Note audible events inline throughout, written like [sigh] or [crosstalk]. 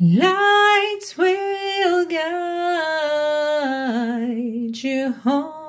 Lights will guide you home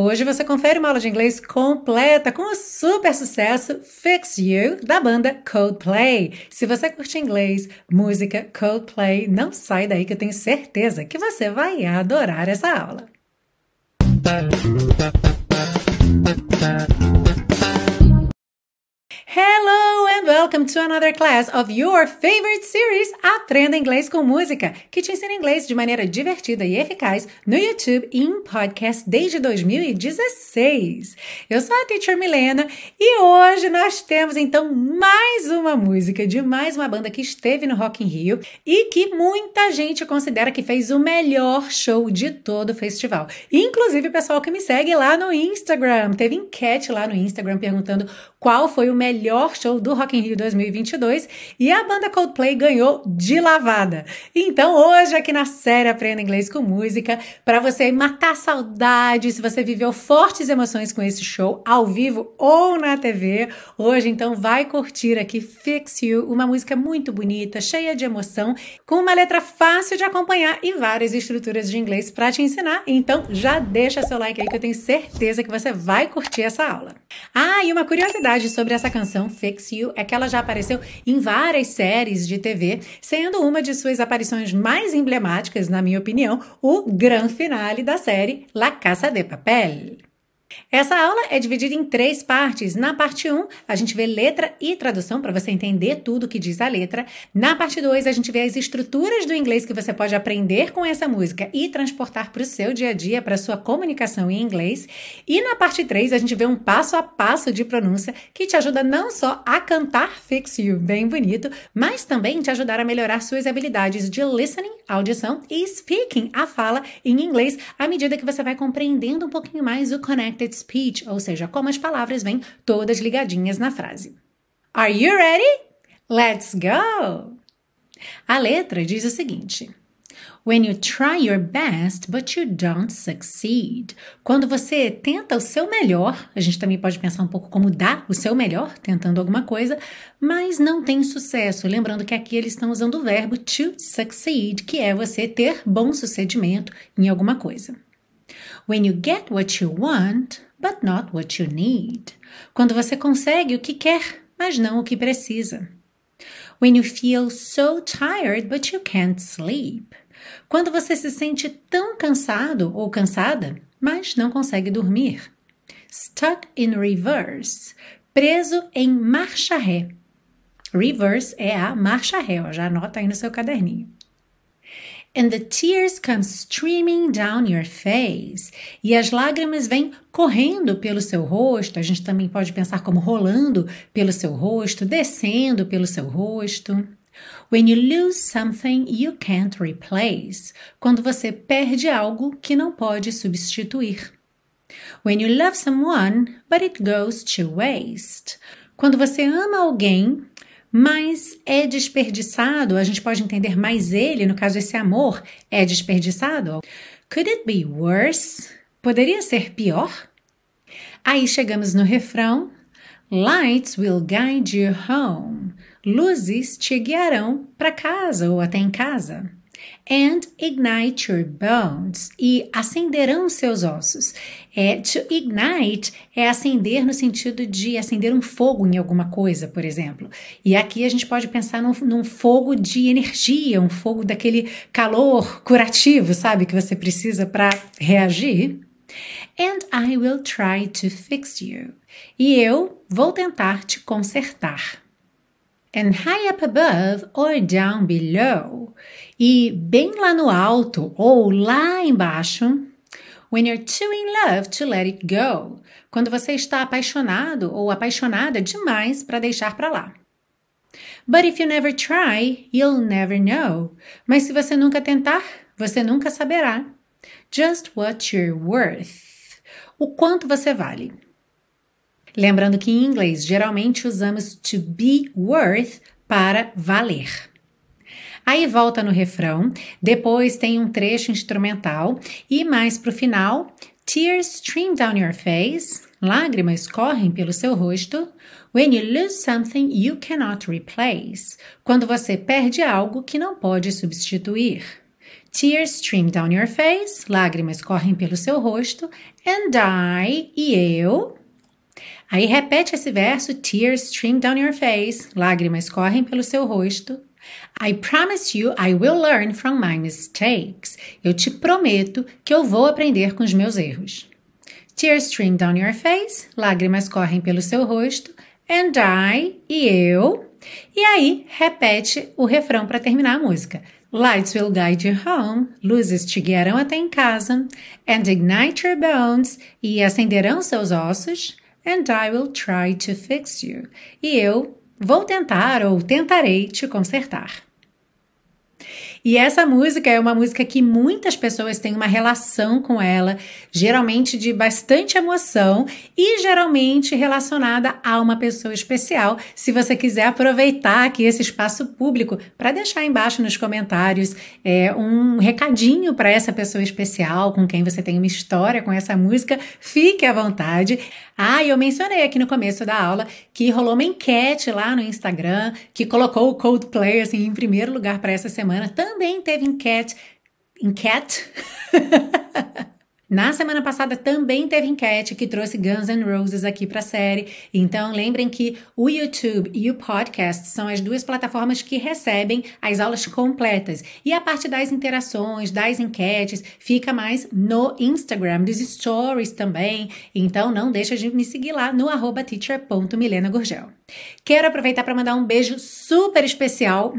Hoje você confere uma aula de inglês completa com o super sucesso Fix You da banda Coldplay. Se você curte inglês, música, Coldplay, não sai daí que eu tenho certeza que você vai adorar essa aula. Hello welcome to another class of your favorite series, Aprenda Inglês com Música, que te ensina inglês de maneira divertida e eficaz no YouTube e em podcast desde 2016. Eu sou a Teacher Milena e hoje nós temos então mais uma música de mais uma banda que esteve no Rock in Rio e que muita gente considera que fez o melhor show de todo o festival. Inclusive o pessoal que me segue lá no Instagram, teve enquete lá no Instagram perguntando qual foi o melhor show do Rock in Rio 2022 e a banda Coldplay ganhou de lavada. Então, hoje aqui na série Aprenda Inglês com Música, para você matar saudade, se você viveu fortes emoções com esse show ao vivo ou na TV, hoje então vai curtir aqui Fix You, uma música muito bonita, cheia de emoção, com uma letra fácil de acompanhar e várias estruturas de inglês para te ensinar. Então, já deixa seu like aí que eu tenho certeza que você vai curtir essa aula. Ah, e uma curiosidade sobre essa canção Fix You é que ela já apareceu em várias séries de TV, sendo uma de suas aparições mais emblemáticas, na minha opinião, o grande finale da série La Casa de Papel. Essa aula é dividida em três partes. Na parte 1, a gente vê letra e tradução para você entender tudo que diz a letra. Na parte 2, a gente vê as estruturas do inglês que você pode aprender com essa música e transportar para o seu dia a dia, para a sua comunicação em inglês. E na parte 3, a gente vê um passo a passo de pronúncia que te ajuda não só a cantar Fix You bem bonito, mas também te ajudar a melhorar suas habilidades de listening, audição e speaking, a fala em inglês, à medida que você vai compreendendo um pouquinho mais o connected speech, ou seja, como as palavras vêm todas ligadinhas na frase. Are you ready? Let's go! A letra diz o seguinte: When you try your best, but you don't succeed. Quando você tenta o seu melhor, a gente também pode pensar um pouco como dar o seu melhor, tentando alguma coisa, mas não tem sucesso. Lembrando que aqui eles estão usando o verbo to succeed, que é você ter bom sucedimento em alguma coisa. When you get what you want, but not what you need. Quando você consegue o que quer, mas não o que precisa. When you feel so tired, but you can't sleep. Quando você se sente tão cansado ou cansada, mas não consegue dormir. Stuck in reverse. Preso em marcha ré. Reverse é a marcha ré, ó, já anota aí no seu caderninho and the tears come streaming down your face. E as lágrimas vêm correndo pelo seu rosto. A gente também pode pensar como rolando pelo seu rosto, descendo pelo seu rosto. When you lose something you can't replace. Quando você perde algo que não pode substituir. When you love someone, but it goes to waste. Quando você ama alguém, mas é desperdiçado, a gente pode entender mais ele, no caso, esse amor é desperdiçado. Could it be worse? Poderia ser pior? Aí chegamos no refrão. Lights will guide you home. Luzes te guiarão para casa ou até em casa and ignite your bones e acenderão seus ossos. É, to ignite é acender no sentido de acender um fogo em alguma coisa, por exemplo. E aqui a gente pode pensar num, num fogo de energia, um fogo daquele calor curativo, sabe, que você precisa para reagir. And I will try to fix you. E eu vou tentar te consertar and high up above or down below. E bem lá no alto ou lá embaixo. When you're too in love to let it go. Quando você está apaixonado ou apaixonada demais para deixar para lá. But if you never try, you'll never know. Mas se você nunca tentar, você nunca saberá. Just what you're worth. O quanto você vale. Lembrando que em inglês geralmente usamos to be worth para valer. Aí volta no refrão, depois tem um trecho instrumental e mais para o final, tears stream down your face, lágrimas correm pelo seu rosto. When you lose something you cannot replace, quando você perde algo que não pode substituir. Tears stream down your face, lágrimas correm pelo seu rosto. And I, e eu, Aí repete esse verso: Tears stream down your face, lágrimas correm pelo seu rosto. I promise you I will learn from my mistakes. Eu te prometo que eu vou aprender com os meus erros. Tears stream down your face, lágrimas correm pelo seu rosto. And I, e eu. E aí repete o refrão para terminar a música. Lights will guide you home, luzes te guiarão até em casa, and ignite your bones, e acenderão seus ossos and I will try to fix you. E eu vou tentar ou tentarei te consertar. E essa música é uma música que muitas pessoas têm uma relação com ela, geralmente de bastante emoção e geralmente relacionada a uma pessoa especial. Se você quiser aproveitar aqui esse espaço público para deixar embaixo nos comentários é, um recadinho para essa pessoa especial com quem você tem uma história com essa música, fique à vontade. Ah, eu mencionei aqui no começo da aula que rolou uma enquete lá no Instagram que colocou o Coldplay assim em primeiro lugar para essa semana. Também teve enquete enquete [laughs] Na semana passada também teve enquete que trouxe Guns N' Roses aqui para a série. Então lembrem que o YouTube e o podcast são as duas plataformas que recebem as aulas completas. E a parte das interações, das enquetes, fica mais no Instagram, dos stories também. Então não deixa de me seguir lá no arroba teacher.milenagurgel. Quero aproveitar para mandar um beijo super especial.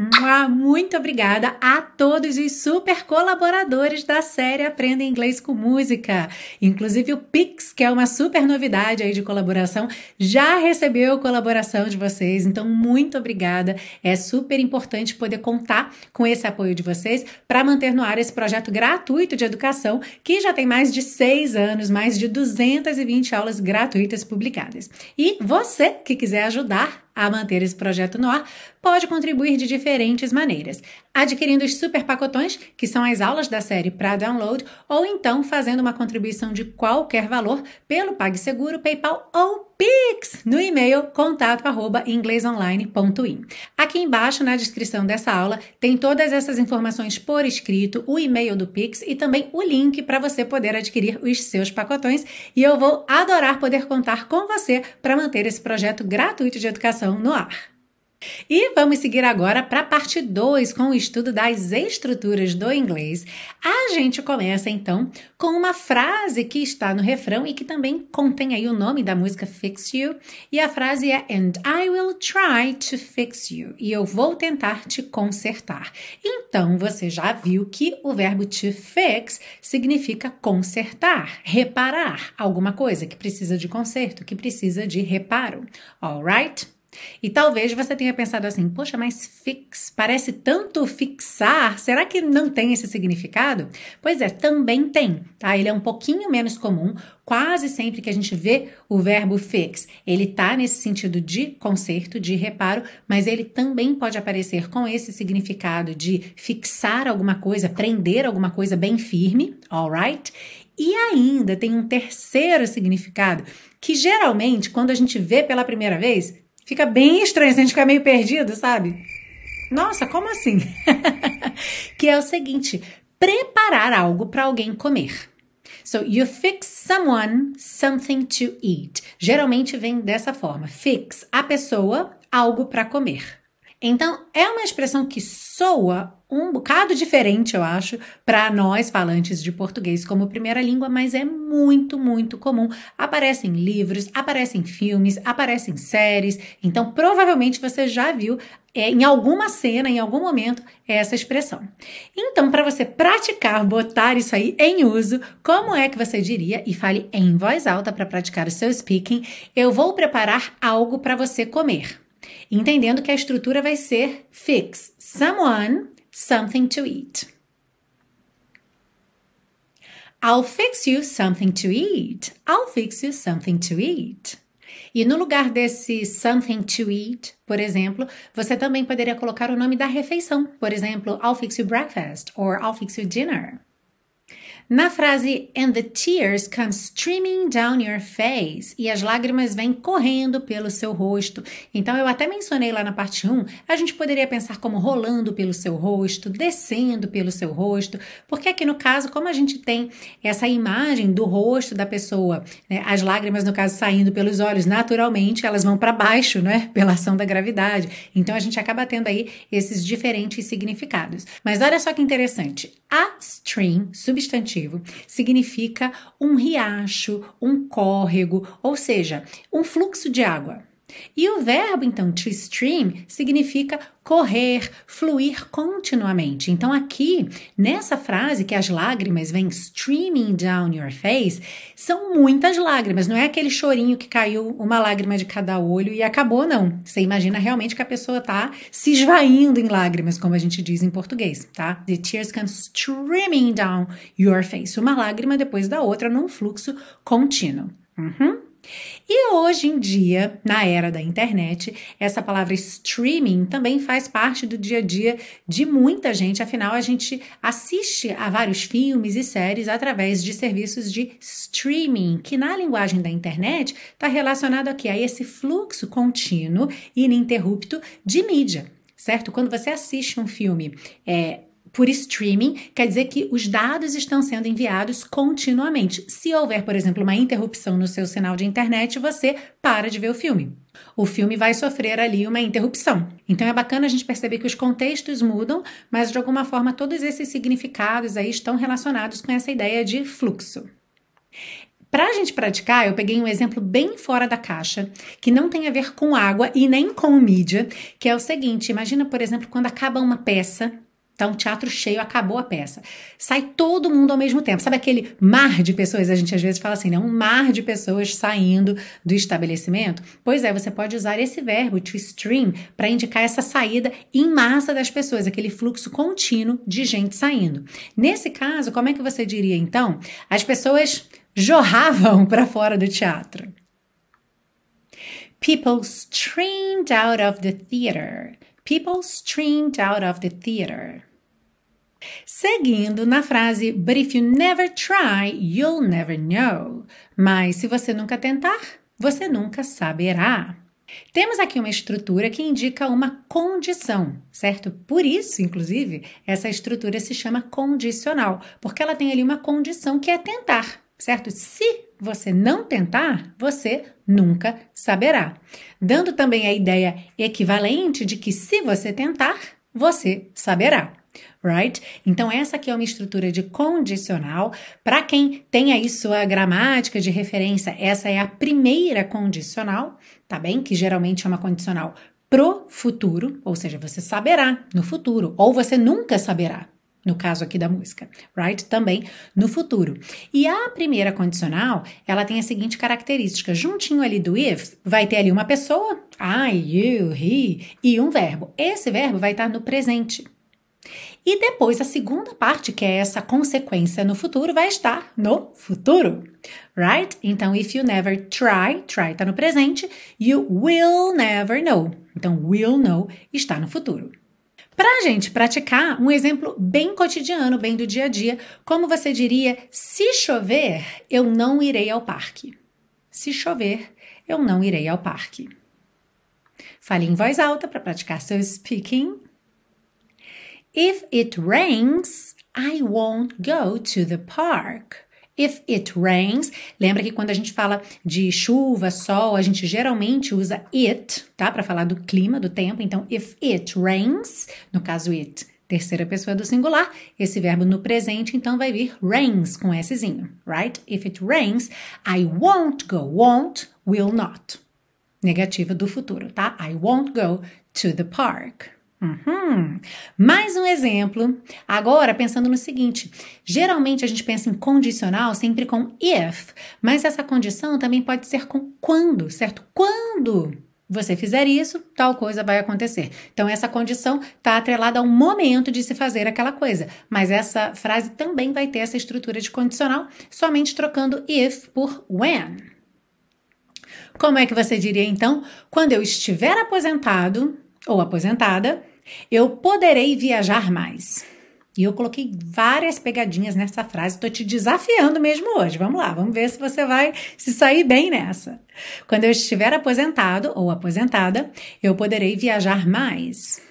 Muito obrigada a todos os super colaboradores da série Aprenda Inglês com Música. Inclusive o Pix, que é uma super novidade aí de colaboração, já recebeu colaboração de vocês. Então, muito obrigada. É super importante poder contar com esse apoio de vocês para manter no ar esse projeto gratuito de educação que já tem mais de seis anos, mais de 220 aulas gratuitas publicadas. E você que quiser ajudar merah a manter esse projeto no ar, pode contribuir de diferentes maneiras, adquirindo os super pacotões, que são as aulas da série para download, ou então fazendo uma contribuição de qualquer valor pelo PagSeguro, PayPal ou Pix no e-mail contato@inglesonline.in. Aqui embaixo na descrição dessa aula tem todas essas informações por escrito, o e-mail do Pix e também o link para você poder adquirir os seus pacotões, e eu vou adorar poder contar com você para manter esse projeto gratuito de educação no ar. E vamos seguir agora para a parte 2 com o estudo das estruturas do inglês. A gente começa então com uma frase que está no refrão e que também contém aí o nome da música Fix You. E a frase é And I will try to fix you. E eu vou tentar te consertar. Então você já viu que o verbo to fix significa consertar, reparar alguma coisa que precisa de conserto, que precisa de reparo. Alright? E talvez você tenha pensado assim: poxa, mas fix parece tanto fixar, será que não tem esse significado? Pois é, também tem, tá? Ele é um pouquinho menos comum. Quase sempre que a gente vê o verbo fix, ele tá nesse sentido de conserto, de reparo, mas ele também pode aparecer com esse significado de fixar alguma coisa, prender alguma coisa bem firme, alright? E ainda tem um terceiro significado que geralmente, quando a gente vê pela primeira vez, Fica bem estranho, a gente fica meio perdido, sabe? Nossa, como assim? [laughs] que é o seguinte: preparar algo para alguém comer. So, you fix someone something to eat. Geralmente vem dessa forma: fix a pessoa algo para comer. Então, é uma expressão que soa um bocado diferente, eu acho, para nós falantes de português como primeira língua, mas é muito, muito comum. Aparece em livros, aparece em filmes, aparece em séries. Então, provavelmente você já viu é, em alguma cena, em algum momento, essa expressão. Então, para você praticar, botar isso aí em uso, como é que você diria? E fale em voz alta para praticar o seu speaking. Eu vou preparar algo para você comer. Entendendo que a estrutura vai ser fix someone something to eat. I'll fix you something to eat. I'll fix you something to eat. E no lugar desse something to eat, por exemplo, você também poderia colocar o nome da refeição. Por exemplo, I'll fix you breakfast or I'll fix you dinner. Na frase And the tears come streaming down your face e as lágrimas vêm correndo pelo seu rosto. Então eu até mencionei lá na parte 1, a gente poderia pensar como rolando pelo seu rosto, descendo pelo seu rosto, porque aqui no caso, como a gente tem essa imagem do rosto da pessoa, né, as lágrimas no caso saindo pelos olhos, naturalmente elas vão para baixo, né, pela ação da gravidade. Então a gente acaba tendo aí esses diferentes significados. Mas olha só que interessante. A stream, substantivo significa um riacho, um córrego, ou seja, um fluxo de água. E o verbo, então, to stream, significa correr, fluir continuamente. Então, aqui, nessa frase que as lágrimas vêm streaming down your face, são muitas lágrimas. Não é aquele chorinho que caiu uma lágrima de cada olho e acabou, não. Você imagina realmente que a pessoa tá se esvaindo em lágrimas, como a gente diz em português, tá? The tears come streaming down your face. Uma lágrima depois da outra num fluxo contínuo. Uhum. E hoje em dia, na era da internet, essa palavra streaming também faz parte do dia a dia de muita gente, afinal, a gente assiste a vários filmes e séries através de serviços de streaming, que na linguagem da internet está relacionado aqui a esse fluxo contínuo e ininterrupto de mídia certo? Quando você assiste um filme é, por streaming, quer dizer que os dados estão sendo enviados continuamente. Se houver, por exemplo, uma interrupção no seu sinal de internet, você para de ver o filme. O filme vai sofrer ali uma interrupção. Então é bacana a gente perceber que os contextos mudam, mas de alguma forma todos esses significados aí estão relacionados com essa ideia de fluxo. Para a gente praticar, eu peguei um exemplo bem fora da caixa, que não tem a ver com água e nem com mídia, que é o seguinte: imagina, por exemplo, quando acaba uma peça Tá um teatro cheio, acabou a peça. Sai todo mundo ao mesmo tempo. Sabe aquele mar de pessoas? A gente às vezes fala assim, né? Um mar de pessoas saindo do estabelecimento. Pois é, você pode usar esse verbo to stream para indicar essa saída em massa das pessoas, aquele fluxo contínuo de gente saindo. Nesse caso, como é que você diria então? As pessoas jorravam para fora do teatro. People streamed out of the theater. People streamed out of the theater. Seguindo na frase But if you never try, you'll never know. Mas se você nunca tentar, você nunca saberá. Temos aqui uma estrutura que indica uma condição, certo? Por isso, inclusive, essa estrutura se chama condicional, porque ela tem ali uma condição que é tentar, certo? Se você não tentar, você nunca saberá. Dando também a ideia equivalente de que se você tentar, você saberá right? Então, essa aqui é uma estrutura de condicional. Para quem tem aí sua gramática de referência, essa é a primeira condicional, tá bem? Que geralmente é uma condicional pro futuro, ou seja, você saberá no futuro, ou você nunca saberá. No caso aqui da música, right? Também no futuro. E a primeira condicional, ela tem a seguinte característica: juntinho ali do if, vai ter ali uma pessoa, I, you, he, e um verbo. Esse verbo vai estar no presente. E depois a segunda parte, que é essa consequência no futuro, vai estar no futuro, right? Então, if you never try, try está no presente, you will never know. Então, will know está no futuro. Para a gente praticar um exemplo bem cotidiano, bem do dia a dia, como você diria: se chover, eu não irei ao parque. Se chover, eu não irei ao parque. Fale em voz alta para praticar seu speaking If it rains, I won't go to the park. If it rains, lembra que quando a gente fala de chuva, sol, a gente geralmente usa it, tá? Para falar do clima, do tempo. Então, if it rains, no caso it, terceira pessoa do singular, esse verbo no presente, então vai vir rains com Szinho, right? If it rains, I won't go. Won't, will not. Negativa do futuro, tá? I won't go to the park. Uhum. Mais um exemplo. Agora, pensando no seguinte: geralmente a gente pensa em condicional sempre com if, mas essa condição também pode ser com quando, certo? Quando você fizer isso, tal coisa vai acontecer. Então, essa condição está atrelada a um momento de se fazer aquela coisa. Mas essa frase também vai ter essa estrutura de condicional, somente trocando if por when. Como é que você diria então? Quando eu estiver aposentado ou aposentada, eu poderei viajar mais. E eu coloquei várias pegadinhas nessa frase, estou te desafiando mesmo hoje. Vamos lá, vamos ver se você vai se sair bem nessa. Quando eu estiver aposentado ou aposentada, eu poderei viajar mais.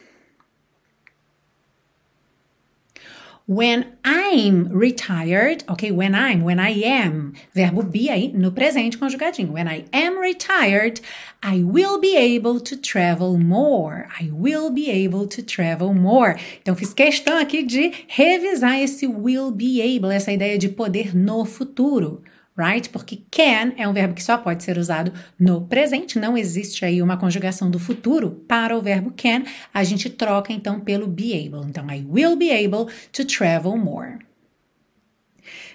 When I'm retired, ok? When I'm, when I am. Verbo be aí no presente conjugadinho. When I am retired, I will be able to travel more. I will be able to travel more. Então fiz questão aqui de revisar esse will be able, essa ideia de poder no futuro right? Porque can é um verbo que só pode ser usado no presente, não existe aí uma conjugação do futuro para o verbo can, a gente troca então pelo be able. Então, I will be able to travel more.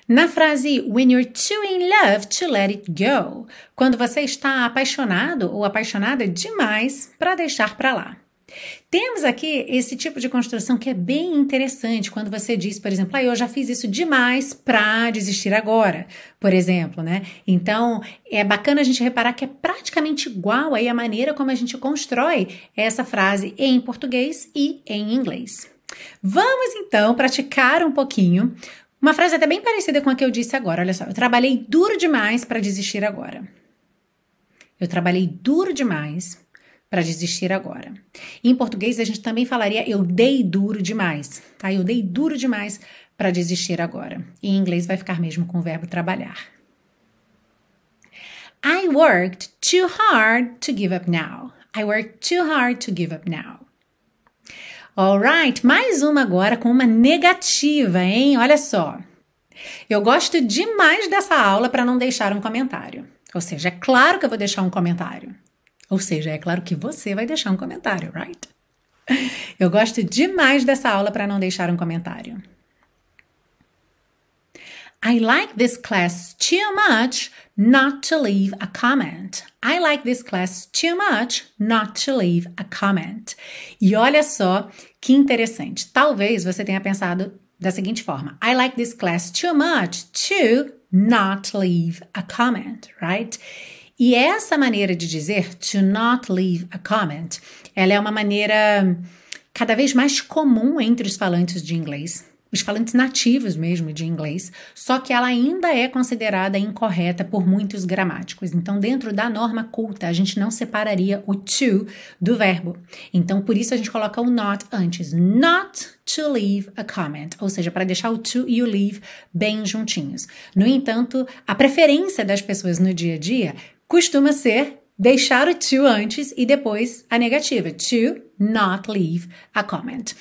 Na frase When you're too in love to let it go, quando você está apaixonado ou apaixonada demais para deixar para lá. Temos aqui esse tipo de construção que é bem interessante quando você diz, por exemplo, ah, eu já fiz isso demais para desistir agora, por exemplo, né? Então, é bacana a gente reparar que é praticamente igual aí a maneira como a gente constrói essa frase em português e em inglês. Vamos então praticar um pouquinho. Uma frase até bem parecida com a que eu disse agora. Olha só, eu trabalhei duro demais para desistir agora. Eu trabalhei duro demais para desistir agora. Em português, a gente também falaria eu dei duro demais, tá? Eu dei duro demais para desistir agora. Em inglês vai ficar mesmo com o verbo trabalhar. I worked too hard to give up now. I worked too hard to give up now. Alright, mais uma agora com uma negativa, hein? Olha só. Eu gosto demais dessa aula para não deixar um comentário. Ou seja, é claro que eu vou deixar um comentário. Ou seja, é claro que você vai deixar um comentário, right? Eu gosto demais dessa aula para não deixar um comentário. I like this class too much not to leave a comment. I like this class too much not to leave a comment. E olha só que interessante. Talvez você tenha pensado da seguinte forma: I like this class too much to not leave a comment, right? E essa maneira de dizer to not leave a comment, ela é uma maneira cada vez mais comum entre os falantes de inglês, os falantes nativos mesmo de inglês, só que ela ainda é considerada incorreta por muitos gramáticos. Então, dentro da norma culta, a gente não separaria o to do verbo. Então, por isso a gente coloca o not antes. Not to leave a comment, ou seja, para deixar o to e o leave bem juntinhos. No entanto, a preferência das pessoas no dia a dia costuma ser deixar o to antes e depois a negativa. To not leave a comment.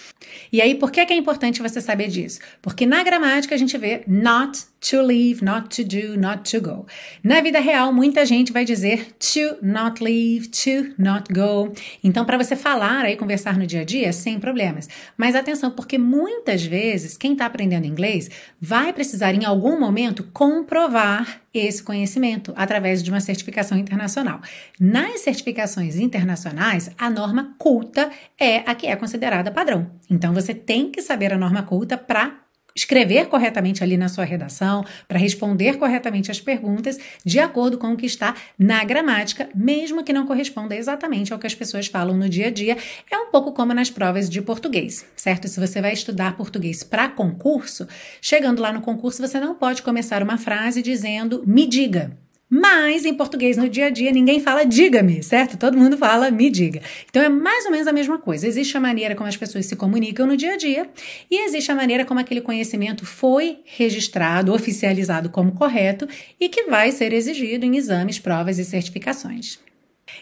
E aí, por que é importante você saber disso? Porque na gramática a gente vê not to leave, not to do, not to go. Na vida real, muita gente vai dizer to not leave, to not go. Então, para você falar aí, conversar no dia a dia, sem problemas. Mas atenção, porque muitas vezes quem está aprendendo inglês vai precisar em algum momento comprovar esse conhecimento através de uma certificação internacional. Nas certificações internacionais, a norma culta é a que é considerada padrão. Então você tem que saber a norma culta para escrever corretamente ali na sua redação, para responder corretamente as perguntas de acordo com o que está na gramática, mesmo que não corresponda exatamente ao que as pessoas falam no dia a dia. É um pouco como nas provas de português, certo? Se você vai estudar português para concurso, chegando lá no concurso, você não pode começar uma frase dizendo me diga. Mas em português no dia a dia ninguém fala diga-me, certo? Todo mundo fala me diga. Então é mais ou menos a mesma coisa. Existe a maneira como as pessoas se comunicam no dia a dia e existe a maneira como aquele conhecimento foi registrado, oficializado como correto e que vai ser exigido em exames, provas e certificações.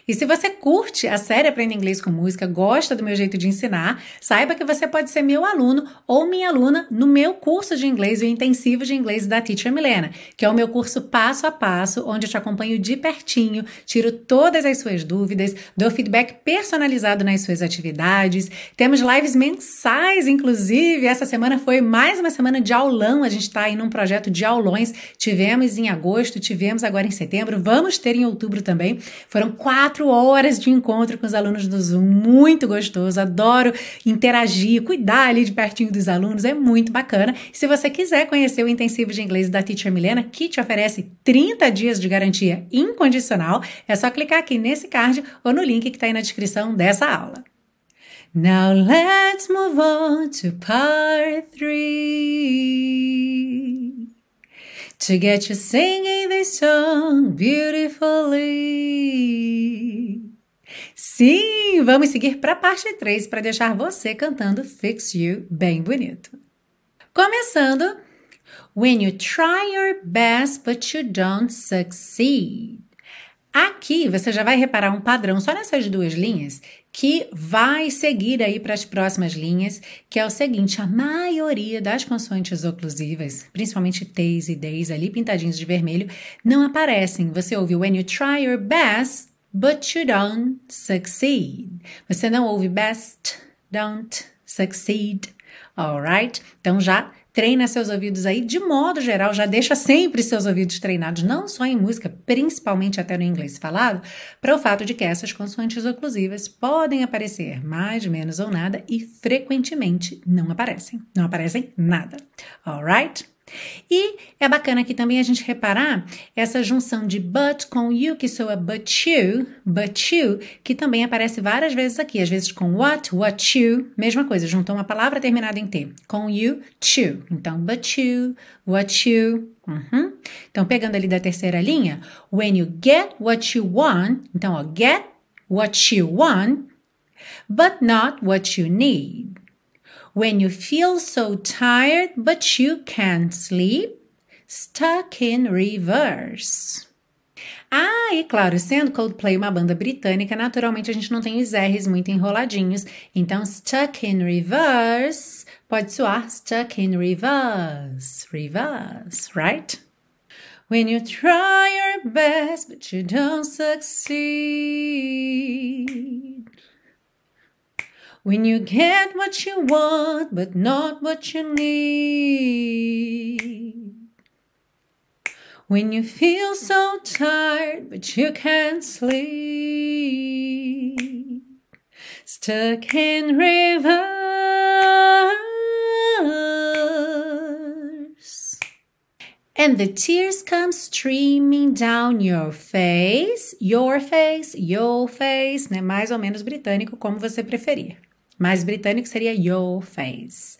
E se você curte a série Aprenda Inglês com Música, gosta do meu jeito de ensinar, saiba que você pode ser meu aluno ou minha aluna no meu curso de inglês, o intensivo de inglês da Teacher Milena, que é o meu curso passo a passo, onde eu te acompanho de pertinho, tiro todas as suas dúvidas, dou feedback personalizado nas suas atividades. Temos lives mensais, inclusive. Essa semana foi mais uma semana de aulão. A gente está aí num projeto de aulões. Tivemos em agosto, tivemos agora em setembro, vamos ter em outubro também. Foram quatro quatro horas de encontro com os alunos do Zoom, muito gostoso, adoro interagir, cuidar ali de pertinho dos alunos, é muito bacana. Se você quiser conhecer o intensivo de inglês da Teacher Milena, que te oferece 30 dias de garantia incondicional, é só clicar aqui nesse card ou no link que está aí na descrição dessa aula. Now let's move on to part three. To get you singing this song beautifully. Sim, vamos seguir para a parte 3 para deixar você cantando Fix You bem bonito. Começando, When you try your best but you don't succeed. Aqui você já vai reparar um padrão só nessas duas linhas que vai seguir aí para as próximas linhas, que é o seguinte: a maioria das consoantes oclusivas, principalmente T's e D's ali pintadinhos de vermelho, não aparecem. Você ouve when you try your best, but you don't succeed. Você não ouve best, don't succeed. Alright? Então já Treina seus ouvidos aí, de modo geral, já deixa sempre seus ouvidos treinados, não só em música, principalmente até no inglês falado, para o fato de que essas consoantes oclusivas podem aparecer mais, menos ou nada e frequentemente não aparecem. Não aparecem nada. Alright? E é bacana aqui também a gente reparar essa junção de but com you, que soa but you, but you, que também aparece várias vezes aqui, às vezes com what, what you, mesma coisa, juntou uma palavra terminada em T, com you, to. Então, but you, what you. Uhum. Então, pegando ali da terceira linha, when you get what you want, então, ó, get what you want, but not what you need. When you feel so tired but you can't sleep, stuck in reverse. Ah, e claro, sendo Coldplay uma banda britânica, naturalmente a gente não tem os R's muito enroladinhos. Então, stuck in reverse pode soar stuck in reverse. Reverse, right? When you try your best but you don't succeed. When you get what you want, but not what you need. When you feel so tired, but you can't sleep. Stuck in reverse. And the tears come streaming down your face, your face, your face, né? Mais ou menos britânico, como você preferir. Mais britânico seria your face.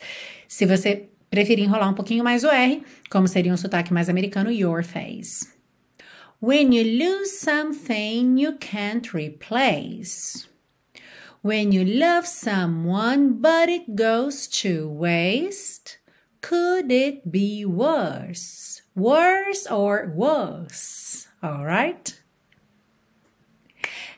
Se você preferir enrolar um pouquinho mais o R, como seria um sotaque mais americano, your face. When you lose something you can't replace. When you love someone but it goes to waste. Could it be worse? Worse or worse? All right?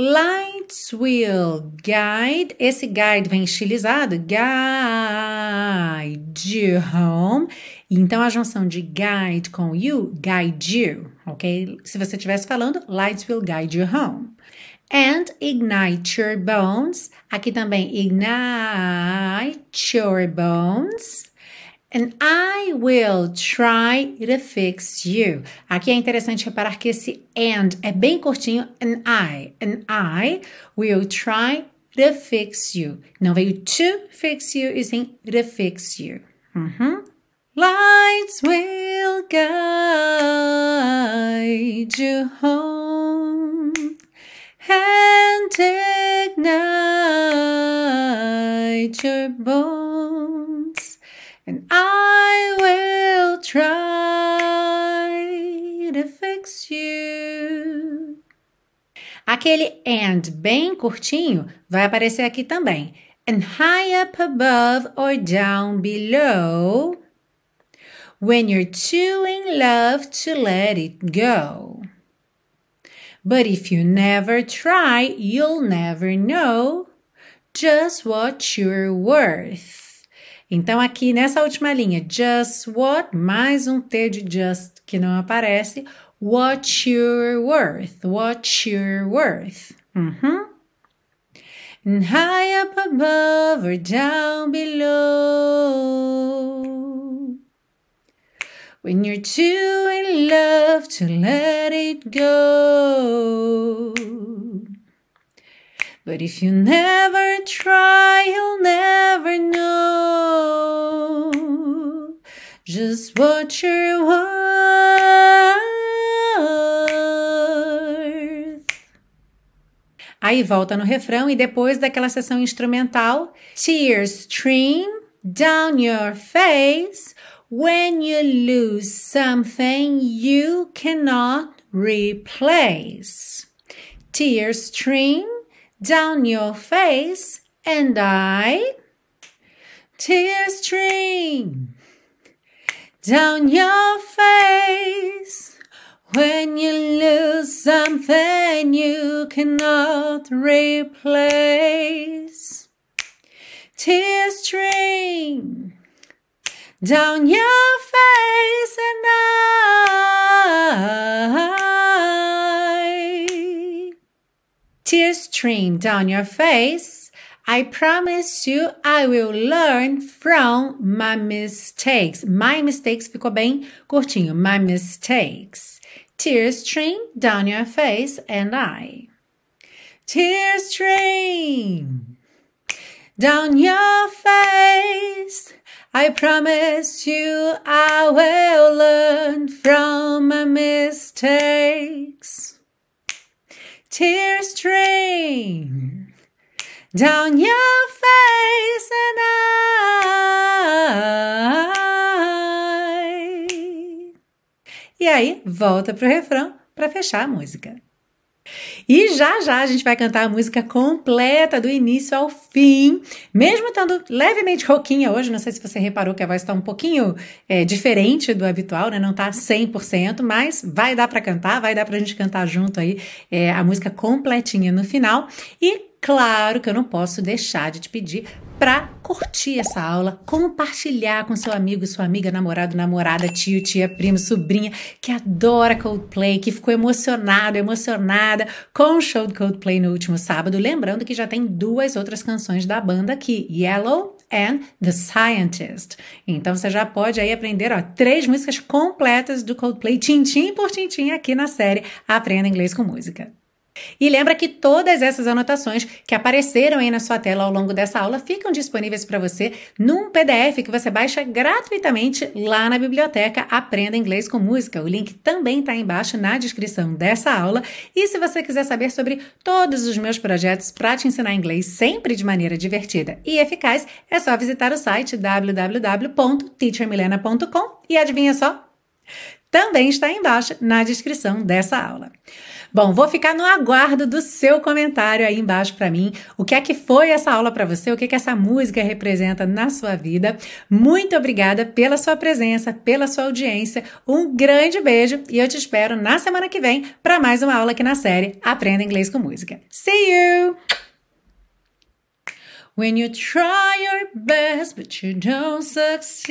Lights will guide. Esse guide vem estilizado. Guide you home. Então, a junção de guide com you, guide you, ok? Se você estivesse falando, lights will guide you home. And ignite your bones. Aqui também, ignite your bones. And I will try to fix you. Aqui é interessante reparar que esse and é bem curtinho. And I, and I will try to fix you. Não veio to fix you, e sim to fix you. Uhum. Lights will guide you home and ignite your bones. And I will try to fix you. Aquele and bem curtinho vai aparecer aqui também. And high up above or down below when you're too in love to let it go. But if you never try, you'll never know just what you're worth. Então, aqui nessa última linha, just what, mais um T de just que não aparece, what you're worth, what you're worth. Uhum. And high up above or down below. When you're too in love to let it go. But if you never try, you'll never know just what you're worth. Aí volta no refrão e depois daquela sessão instrumental, tears stream down your face when you lose something you cannot replace. Tears stream down your face, and I tears stream down your face. When you lose something you cannot replace. Tears stream down your face, and I tears stream down your face. I promise you I will learn from my mistakes. My mistakes ficou bem curtinho. My mistakes. Tears stream down your face and I. Tears stream down your face. I promise you I will learn from my mistakes. Tears stream down your face and I. E aí, volta pro refrão para fechar a música. E já já a gente vai cantar a música completa do início ao fim, mesmo estando levemente rouquinha hoje. Não sei se você reparou que a voz está um pouquinho é, diferente do habitual, né? Não tá 100%, mas vai dar para cantar, vai dar pra gente cantar junto aí é, a música completinha no final. E claro que eu não posso deixar de te pedir para curtir essa aula, compartilhar com seu amigo, sua amiga, namorado, namorada, tio, tia, primo, sobrinha que adora Coldplay, que ficou emocionado, emocionada com o show do Coldplay no último sábado. Lembrando que já tem duas outras canções da banda aqui, Yellow and The Scientist. Então você já pode aí aprender ó, três músicas completas do Coldplay, tintim por tintim, aqui na série Aprenda Inglês com Música. E lembra que todas essas anotações que apareceram aí na sua tela ao longo dessa aula ficam disponíveis para você num PDF que você baixa gratuitamente lá na biblioteca Aprenda Inglês com Música. O link também está embaixo na descrição dessa aula. E se você quiser saber sobre todos os meus projetos para te ensinar inglês sempre de maneira divertida e eficaz, é só visitar o site www.teachermilena.com e adivinha só? Também está embaixo na descrição dessa aula. Bom, vou ficar no aguardo do seu comentário aí embaixo para mim. O que é que foi essa aula para você? O que é que essa música representa na sua vida? Muito obrigada pela sua presença, pela sua audiência. Um grande beijo e eu te espero na semana que vem para mais uma aula aqui na série Aprenda Inglês com Música. See you! When you try your best but you don't succeed.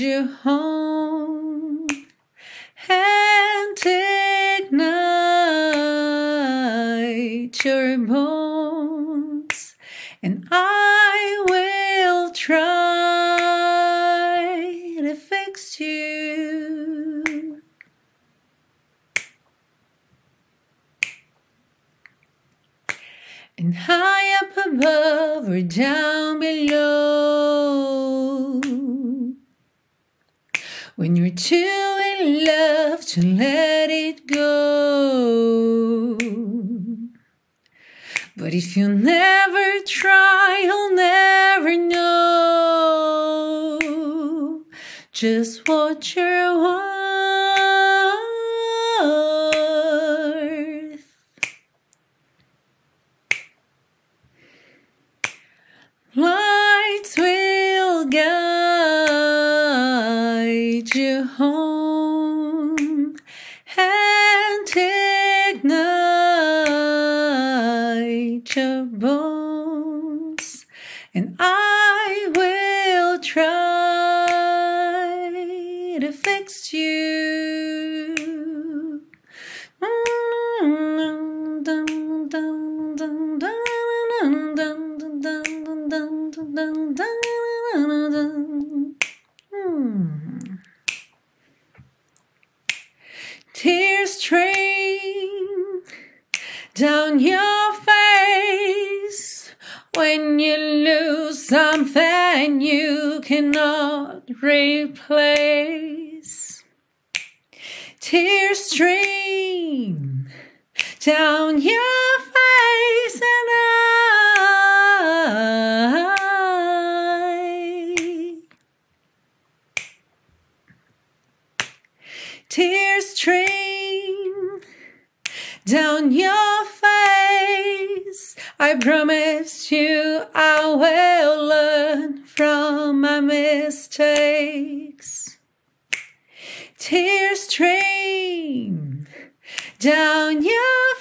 you home and ignite your bones, and I will try to fix you. And high up above or down below. When you're too in love to let it go. But if you never try, you'll never know just what you're. Your bones, and I will try to fix you. Cannot replace. Tears stream down Tears stream down your